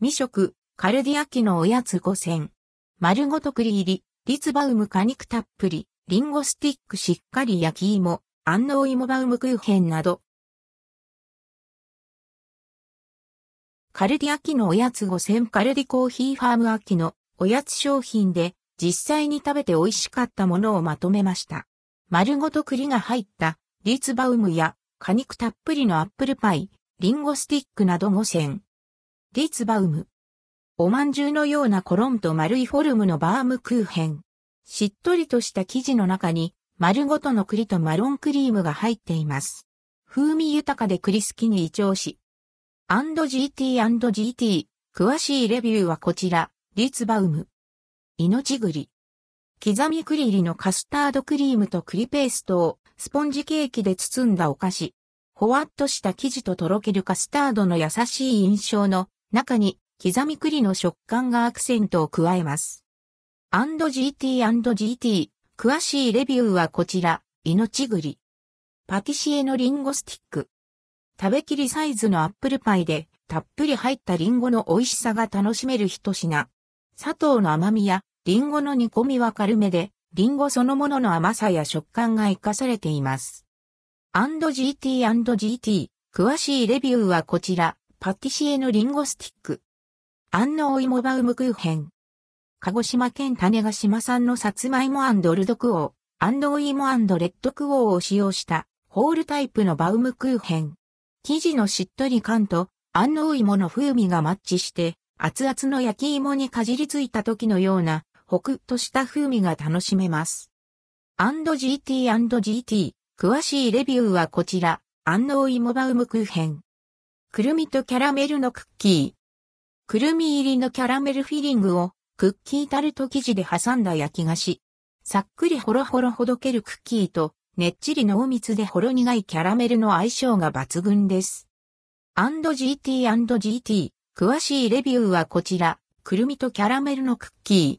未食、カルディアキのおやつ5選。丸ごと栗入り、リツバウム果肉たっぷり、リンゴスティックしっかり焼き芋、安納芋バウムクーヘンなど。カルディアキのおやつ5選カルディコーヒーファーム秋のおやつ商品で実際に食べて美味しかったものをまとめました。丸ごと栗が入ったリツバウムや果肉たっぷりのアップルパイ、リンゴスティックなど5選。リーツバウム。おまんじゅうのようなコロンと丸いフォルムのバームクーヘン。しっとりとした生地の中に丸ごとの栗とマロンクリームが入っています。風味豊かで栗好きに異調し。&GT&GT。詳しいレビューはこちら。リツバウム。命栗。刻み栗入りのカスタードクリームと栗ペーストをスポンジケーキで包んだお菓子。ほわっとした生地ととろけるカスタードの優しい印象の中に刻み栗の食感がアクセントを加えます。&GT&GT 詳しいレビューはこちら、命栗。パティシエのリンゴスティック。食べきりサイズのアップルパイでたっぷり入ったリンゴの美味しさが楽しめる一品。砂糖の甘みやリンゴの煮込みは軽めで、リンゴそのものの甘さや食感が活かされています。&GT&GT 詳しいレビューはこちら、パティシエのリンゴスティック。安納芋バウムクーヘン。鹿児島県種子島産のさつまいもルドクオー、安納芋レッドクオーを使用したホールタイプのバウムクーヘン。生地のしっとり感と安納芋の風味がマッチして、熱々の焼き芋にかじりついた時のようなホクッとした風味が楽しめます。&GT&GT 詳しいレビューはこちら、安納芋バウムクーヘン。くるみとキャラメルのクッキー。くるみ入りのキャラメルフィリングをクッキータルト生地で挟んだ焼き菓子。さっくりほろほろほどけるクッキーと、ねっちり濃密でほろ苦いキャラメルの相性が抜群です。&GT&GT 詳しいレビューはこちら、くるみとキャラメルのクッキー。